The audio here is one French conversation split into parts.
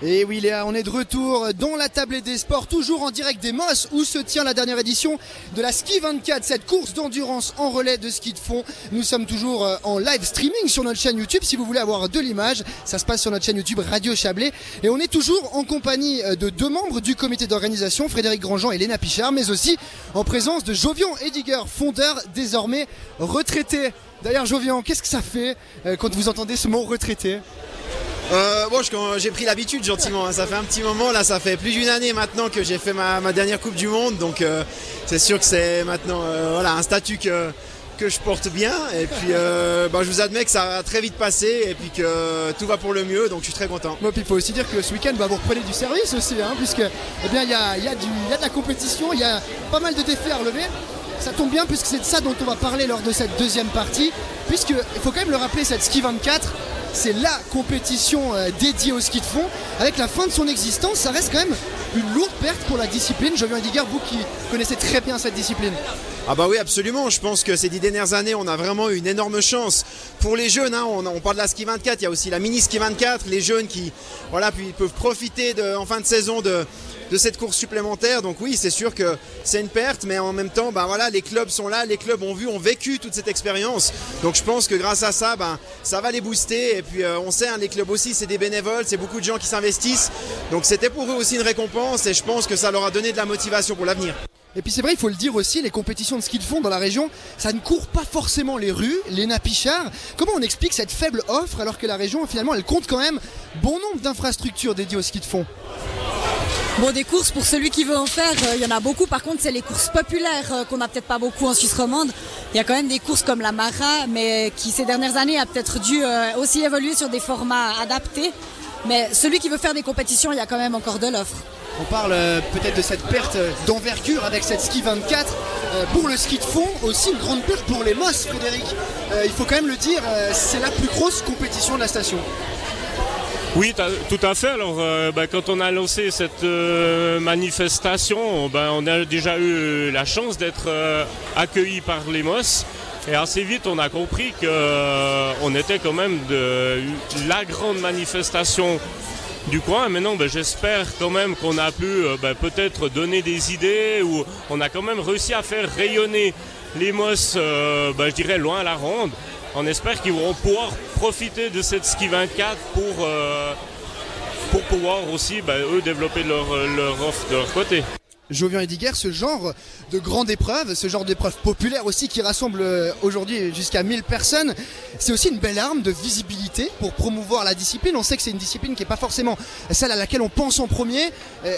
Et oui Léa, on est de retour dans la table des sports, toujours en direct des Mosses, où se tient la dernière édition de la Ski 24, cette course d'endurance en relais de ski de fond. Nous sommes toujours euh, en live streaming sur notre chaîne YouTube, si vous voulez avoir de l'image, ça se passe sur notre chaîne YouTube Radio Chablais. Et on est toujours en compagnie euh, de deux membres du comité d'organisation, Frédéric Grandjean et Léna Pichard, mais aussi en présence de Jovian Ediger, fondeur désormais retraité. D'ailleurs Jovian, qu'est-ce que ça fait euh, quand vous entendez ce mot retraité? Euh, bon, j'ai pris l'habitude gentiment. Hein. Ça fait un petit moment, là, ça fait plus d'une année maintenant que j'ai fait ma, dernière Coupe du Monde. Donc, euh, c'est sûr que c'est maintenant euh, voilà, un statut que, que je porte bien. Et puis, bah, je vous admets que ça a très vite passé et puis que tout va pour le mieux. Donc, je suis très content. Bon, puis il faut aussi dire que ce week-end, bah, vous reprenez du service aussi, hein, puisque eh bien, il y a, y, a y a de la compétition, il y a pas mal de défis à relever. Ça tombe bien puisque c'est de ça dont on va parler lors de cette deuxième partie. Puisque, il faut quand même le rappeler, cette Ski 24, c'est la compétition euh, dédiée au ski de fond. Avec la fin de son existence, ça reste quand même une lourde perte pour la discipline. Je viens dire, vous qui connaissez très bien cette discipline. Ah bah oui absolument, je pense que ces dix dernières années on a vraiment eu une énorme chance. Pour les jeunes, hein, on, parle de la ski 24, il y a aussi la mini ski 24, les jeunes qui voilà, peuvent profiter en fin de saison de, de cette course supplémentaire. Donc oui, c'est sûr que c'est une perte, mais en même temps, ben voilà, les clubs sont là, les clubs ont vu, ont vécu toute cette expérience. Donc je pense que grâce à ça, ben, ça va les booster. Et puis euh, on sait, hein, les clubs aussi, c'est des bénévoles, c'est beaucoup de gens qui s'investissent. Donc c'était pour eux aussi une récompense et je pense que ça leur a donné de la motivation pour l'avenir. Et puis c'est vrai, il faut le dire aussi, les compétitions de ski de fond dans la région, ça ne court pas forcément les rues, les Pichard. Comment on explique cette faible offre alors que la région, finalement, elle compte quand même bon nombre d'infrastructures dédiées au ski de fond? Bon, des courses pour celui qui veut en faire, euh, il y en a beaucoup. Par contre, c'est les courses populaires euh, qu'on n'a peut-être pas beaucoup en Suisse romande. Il y a quand même des courses comme la Mara, mais qui ces dernières années a peut-être dû euh, aussi évoluer sur des formats adaptés. Mais celui qui veut faire des compétitions, il y a quand même encore de l'offre. On parle peut-être de cette perte d'envergure avec cette ski 24. pour le ski de fond, aussi une grande perte pour les Mosses, Frédéric. il faut quand même le dire, c'est la plus grosse compétition de la station. Oui, tout à fait. Alors, euh, ben, quand on a lancé cette euh, manifestation, ben, on a déjà eu la chance d'être euh, accueillis par les MOS. Et assez vite, on a compris qu'on était quand même de la grande manifestation du coin. Maintenant, ben, j'espère quand même qu'on a pu peut-être donner des idées ou on a quand même réussi à faire rayonner les MOS, je dirais, loin à la ronde on espère qu'ils vont pouvoir profiter de cette ski 24 pour, euh, pour pouvoir aussi, bah, eux, développer leur, leur offre de leur côté. Jovian Ediger, ce genre de grande épreuve, ce genre d'épreuve populaire aussi qui rassemble euh, aujourd'hui jusqu'à 1000 personnes, c'est aussi une belle arme de visibilité pour promouvoir la discipline. On sait que c'est une discipline qui n'est pas forcément celle à laquelle on pense en premier.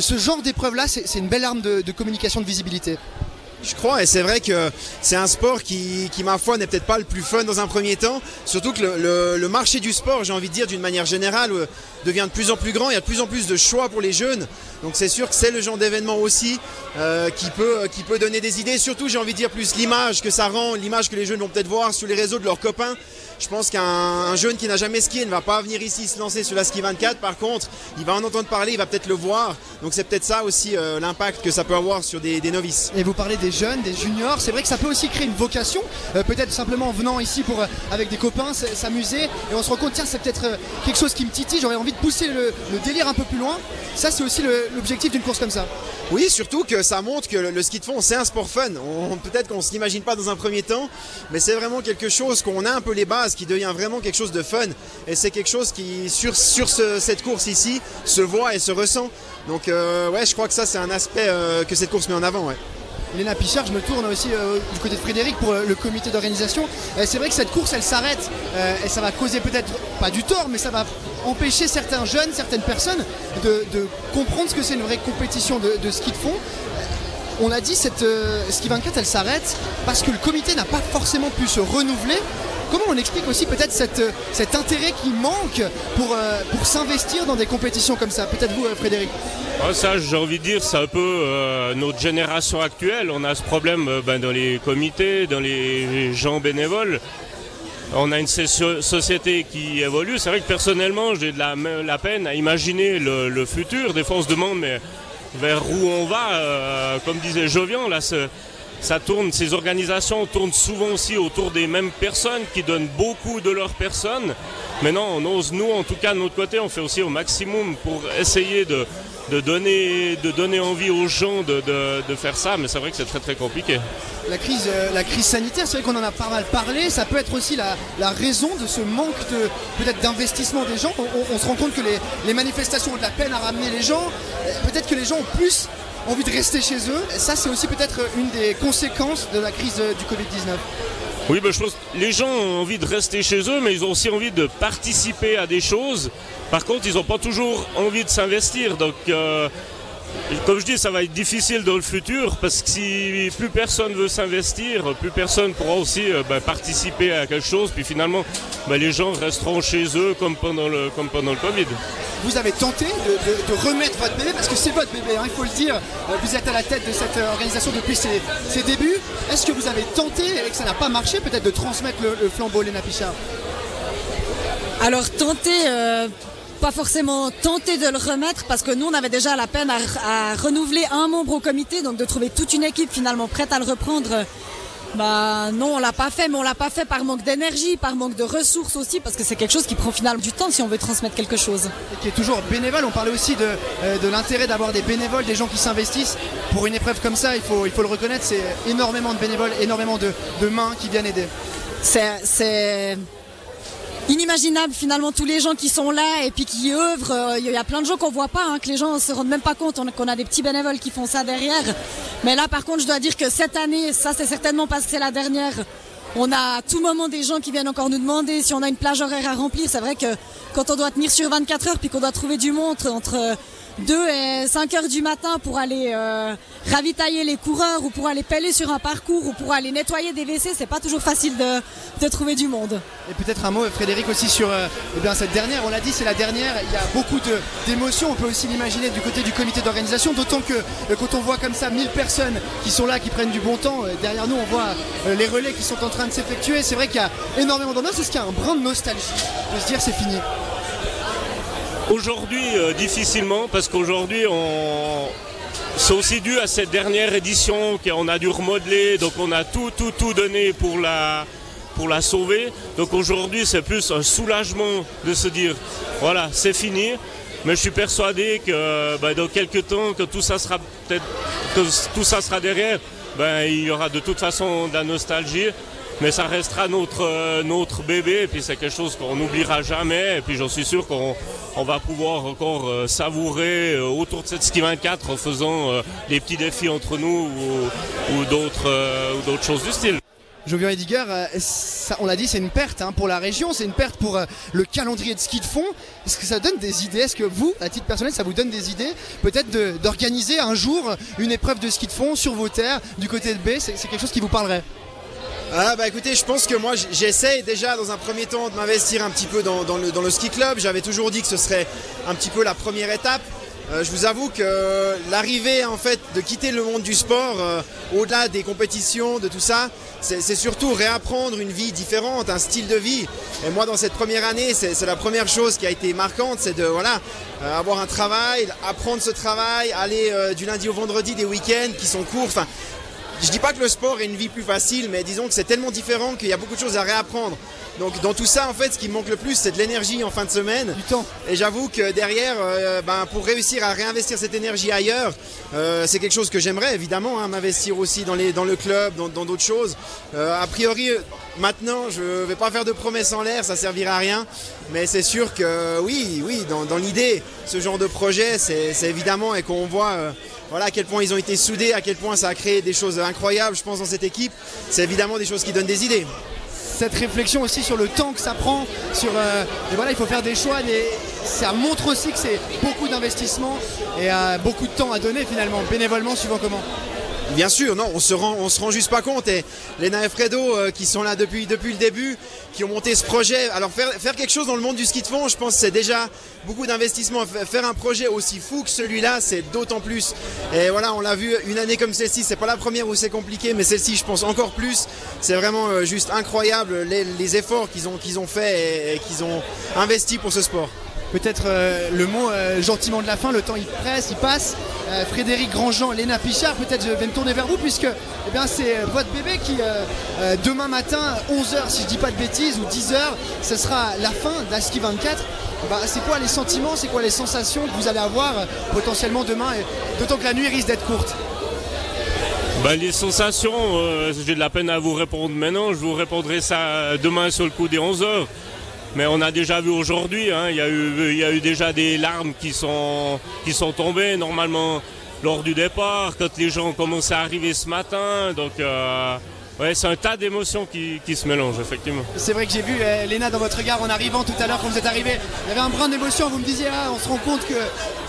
Ce genre d'épreuve-là, c'est une belle arme de communication, de visibilité. Je crois, et c'est vrai que c'est un sport qui, ma foi, n'est peut-être pas le plus fun dans un premier temps. Surtout que le, marché du sport, j'ai envie de dire d'une manière générale, euh, devient de plus en plus grand. Il y a de plus en plus de choix pour les jeunes. Donc c'est sûr que c'est le genre d'événement aussi euh, qui, peut, qui peut donner des idées. Surtout, j'ai envie de dire plus l'image que ça rend, l'image que les jeunes vont peut-être voir sur les réseaux de leurs copains. Je pense qu'un jeune qui n'a jamais skié ne va pas venir ici se lancer sur la ski 24. Par contre, il va en entendre parler, il va peut-être le voir. Donc c'est peut-être ça aussi euh, l'impact que ça peut avoir sur des, novices. Et vous parlez des jeunes, des juniors. C'est vrai que ça peut aussi créer une vocation. Euh, peut-être simplement en venant ici pour, euh, avec des copains, s'amuser. Et on se rend compte, tiens, c'est peut-être quelque chose qui me titille. J'aurais envie de pousser le, délire un peu plus loin. Ça, c'est aussi l'objectif d'une course comme ça. Oui, surtout que ça montre que le, ski de fond, c'est un sport fun. Peut-être qu'on ne s'imagine pas dans un premier temps, mais c'est vraiment quelque chose qu'on a un peu les bases qui devient vraiment quelque chose de fun. Et c'est quelque chose qui, sur, sur cette course ici, se voit et se ressent. Donc, euh, ouais, je crois que ça, c'est un aspect euh, que cette course met en avant. Ouais. Léna Pichard, je me tourne aussi euh, du côté de Frédéric pour le comité d'organisation. c'est vrai que cette course, elle s'arrête et ça va causer peut-être pas du tort, mais ça va empêcher certains jeunes, certaines personnes de, comprendre ce que c'est une vraie compétition de, de ski de fond on a dit cette ski 24 elle s'arrête parce que le comité n'a pas forcément pu se renouveler Comment on explique aussi peut-être euh, cet intérêt qui manque pour, euh, pour s'investir dans des compétitions comme ça Peut-être vous, euh, Frédéric Ça, j'ai envie de dire, c'est un peu notre génération actuelle. On a ce problème ben, dans les comités, dans les gens bénévoles. On a une société qui évolue. C'est vrai que personnellement, j'ai de la, peine à imaginer le, futur. Des fois, on se demande mais vers où on va. comme disait Jovian, là, ça tourne, ces organisations tournent souvent aussi autour des mêmes personnes qui donnent beaucoup de leur personne. Mais non, on ose, nous, en tout cas, de notre côté, on fait aussi au maximum pour essayer de, donner, de donner envie aux gens de, faire ça, mais c'est vrai que c'est très très compliqué. La crise, euh, la crise sanitaire, c'est vrai qu'on en a pas mal parlé, ça peut être aussi la, raison de ce manque de peut-être d'investissement des gens. On, se rend compte que les, les, manifestations ont de la peine à ramener les gens, peut-être que les gens ont plus envie de rester chez eux. Ça, c'est aussi peut-être une des conséquences de la crise du Covid-19. Oui, ben, je pense que les gens ont envie de rester chez eux, mais ils ont aussi envie de participer à des choses. Par contre, ils n'ont pas toujours envie de s'investir. Donc, euh, comme je dis, ça va être difficile dans le futur parce que si plus personne veut s'investir, plus personne pourra aussi euh, ben, participer à quelque chose. Puis finalement, ben, les gens resteront chez eux comme pendant le, comme pendant le Covid vous avez tenté de, remettre votre bébé, parce que c'est votre bébé, hein, il faut le dire, euh, vous êtes à la tête de cette euh, organisation depuis ses, débuts. Est-ce que vous avez tenté, et que ça n'a pas marché, peut-être de transmettre le, flambeau Léna Pichard? Alors tenter, euh, pas forcément tenter de le remettre, parce que nous on avait déjà la peine à renouveler un membre au comité, donc de trouver toute une équipe finalement prête à le reprendre bah non, on l'a pas fait, mais on l'a pas fait par manque d'énergie, par manque de ressources aussi, parce que c'est quelque chose qui prend finalement du temps si on veut transmettre quelque chose. Et qui est toujours bénévole. On parlait aussi de, euh, de l'intérêt d'avoir des bénévoles, des gens qui s'investissent pour une épreuve comme ça. Il faut, il faut le reconnaître, c'est énormément de bénévoles, énormément de, de mains qui viennent aider. C'est inimaginable finalement tous les gens qui sont là et puis qui œuvrent. Euh, il y a plein de gens qu'on voit pas, hein, que les gens se rendent même pas compte qu'on a des petits bénévoles qui font ça derrière. Mais là par contre je dois dire que cette année, ça c'est certainement parce que c'est la dernière. On a à tout moment des gens qui viennent encore nous demander si on a une plage horaire à remplir. C'est vrai que quand on doit tenir sur 24 heures puis qu'on doit trouver du monde entre 2 et 5 heures du matin pour aller euh, ravitailler les coureurs ou pour aller peler sur un parcours ou pour aller nettoyer des WC, c'est pas toujours facile de, trouver du monde. Et peut-être un mot, Frédéric, aussi sur euh, eh cette dernière. On l'a dit, c'est la dernière. Il y a beaucoup d'émotions. On peut aussi l'imaginer du côté du comité d'organisation, d'autant que euh, quand on voit comme ça 1000 personnes qui sont là, qui prennent du bon temps, derrière nous, on voit les relais qui sont en train de s'effectuer. C'est vrai qu'il y a énormément d'ambiance. Est-ce qu'il y a un brin de nostalgie de se dire c'est fini? Aujourd'hui, euh, difficilement, parce qu'aujourd'hui, c'est aussi dû à cette dernière édition qu'on a dû remodeler, donc on a tout, tout, tout donné pour la, pour la sauver. Donc aujourd'hui, c'est plus un soulagement de se dire, voilà, c'est fini. Mais je suis persuadé que bah, dans quelques temps, que tout ça sera peut-être, que tout ça sera derrière, ben, il y aura de toute façon de la nostalgie mais ça restera notre, euh, notre bébé et puis c'est quelque chose qu'on n'oubliera jamais et puis j'en suis sûr qu'on on va pouvoir encore euh, savourer euh, autour de cette ski 24 en faisant des petits défis entre nous ou, d'autres ou d'autres choses du style. Jovian Ediger, on l'a dit, c'est une perte hein, pour la région, c'est une perte pour le calendrier de ski de fond. Est-ce que ça donne des idées? Est-ce que vous, à titre personnel, ça vous donne des idées Peut-être d'organiser un jour une épreuve de ski de fond sur vos terres du côté de B? C'est quelque chose qui vous parlerait ah bah écoutez, je pense que moi j'essaye déjà dans un premier temps de m'investir un petit peu dans, le, ski club. J'avais toujours dit que ce serait un petit peu la première étape. Euh, je vous avoue que l'arrivée en fait de quitter le monde du sport, euh, au-delà des compétitions, de tout ça, c'est surtout réapprendre une vie différente, un style de vie. Et moi dans cette première année, c'est la première chose qui a été marquante, c'est de voilà euh, avoir un travail, apprendre ce travail, aller du lundi au vendredi, des week-ends qui sont courts. Je dis pas que le sport est une vie plus facile, mais disons que c'est tellement différent qu'il y a beaucoup de choses à réapprendre. Donc dans tout ça, en fait, ce qui me manque le plus, c'est de l'énergie en fin de semaine. Du temps. Et j'avoue que derrière, euh, ben, pour réussir à réinvestir cette énergie ailleurs, euh, c'est quelque chose que j'aimerais évidemment, hein, m'investir aussi dans, les, dans le club, dans d'autres choses. Euh, a priori, maintenant, je ne vais pas faire de promesses en l'air, ça servira à rien. Mais c'est sûr que oui, oui, dans, dans l'idée, ce genre de projet, c'est évidemment et qu'on voit voilà à quel point ils ont été soudés, à quel point ça a créé des choses incroyables, je pense, dans cette équipe. C'est évidemment des choses qui donnent des idées. Cette réflexion aussi sur le temps que ça prend, sur euh, voilà, il faut faire des choix, et ça montre aussi que c'est beaucoup d'investissement et euh, beaucoup de temps à donner finalement, bénévolement suivant comment. Bien sûr, non, on se rend, se rend juste pas compte. Et Lena et Fredo, euh, qui sont là depuis, le début, qui ont monté ce projet. Alors faire, quelque chose dans le monde du ski de fond, je pense c'est déjà beaucoup d'investissement. Faire un projet aussi fou que celui-là, c'est d'autant plus. Et voilà, on l'a vu une année comme celle-ci. C'est pas la première où c'est compliqué, mais celle-ci, je pense encore plus. C'est vraiment euh, juste incroyable les, efforts qu'ils ont, qu'ils fait et, et qu'ils ont investi pour ce sport. Peut-être euh, le mot euh, gentiment de la fin. Le temps il presse, il passe. Euh, Frédéric Grandjean, Léna Pichard, peut-être je vais me tourner vers vous puisque eh bien, c'est votre bébé qui demain matin, 11h si je dis pas de bêtises, ou 10h, ce sera la fin de la ski 24. Bah, c'est quoi les sentiments, c'est quoi les sensations que vous allez avoir potentiellement demain, d'autant que la nuit risque d'être courte? Bah, les sensations, j'ai de la peine à vous répondre maintenant, je vous répondrai ça demain sur le coup des 11h. Mais on a déjà vu aujourd'hui, hein, il, y a eu, déjà des larmes qui sont, qui sont tombées normalement lors du départ, quand les gens ont commencé à arriver ce matin. Donc euh, Ouais, c'est un tas d'émotions qui, se mélangent, effectivement. C'est vrai que j'ai vu, euh, Léna, dans votre regard en arrivant tout à l'heure, quand vous êtes arrivé, il y avait un brin d'émotion. Vous me disiez, ah, on se rend compte que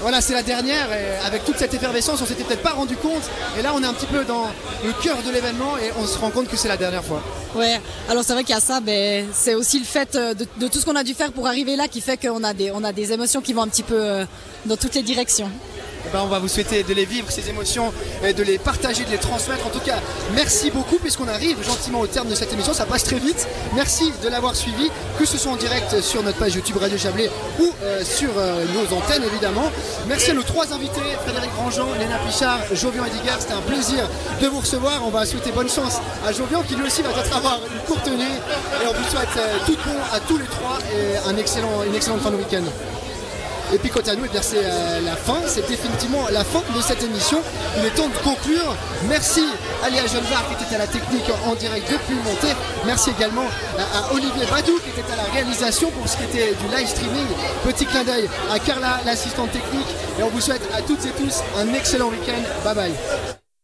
voilà, c'est la dernière. Et avec toute cette effervescence, on s'était peut-être pas rendu compte. Et là, on est un petit peu dans le cœur de l'événement et on se rend compte que c'est la dernière fois. Ouais, alors c'est vrai qu'il y a ça, mais c'est aussi le fait euh, de, tout ce qu'on a dû faire pour arriver là qui fait qu'on a des, on a des émotions qui vont un petit peu euh, dans toutes les directions. Eh ben, on va vous souhaiter de les vivre, ces émotions, et de les partager, de les transmettre. En tout cas, merci beaucoup puisqu'on arrive gentiment au terme de cette émission. Ça passe très vite. Merci de l'avoir suivi, que ce soit en direct sur notre page YouTube Radio Chablais ou euh, sur euh, nos antennes évidemment. Merci à nos trois invités, Frédéric Grandjean, Léna Pichard, Jovian Ediger. C'était un plaisir de vous recevoir. On va souhaiter bonne chance à Jovian qui lui aussi va peut-être avoir une courte nuit. Et on vous souhaite euh, tout bon à tous les trois et une excellente fin de week-end. Et puis quant à nous, eh c'est euh, la fin, c'est définitivement la fin de cette émission. Il est temps de conclure. Merci à Léa Genevard qui était à la technique en direct depuis Monté. Merci également à, Olivier Badou qui était à la réalisation pour ce qui était du live streaming. Petit clin d'œil à Carla, l'assistante technique. Et on vous souhaite à toutes et tous un excellent week-end. Bye bye.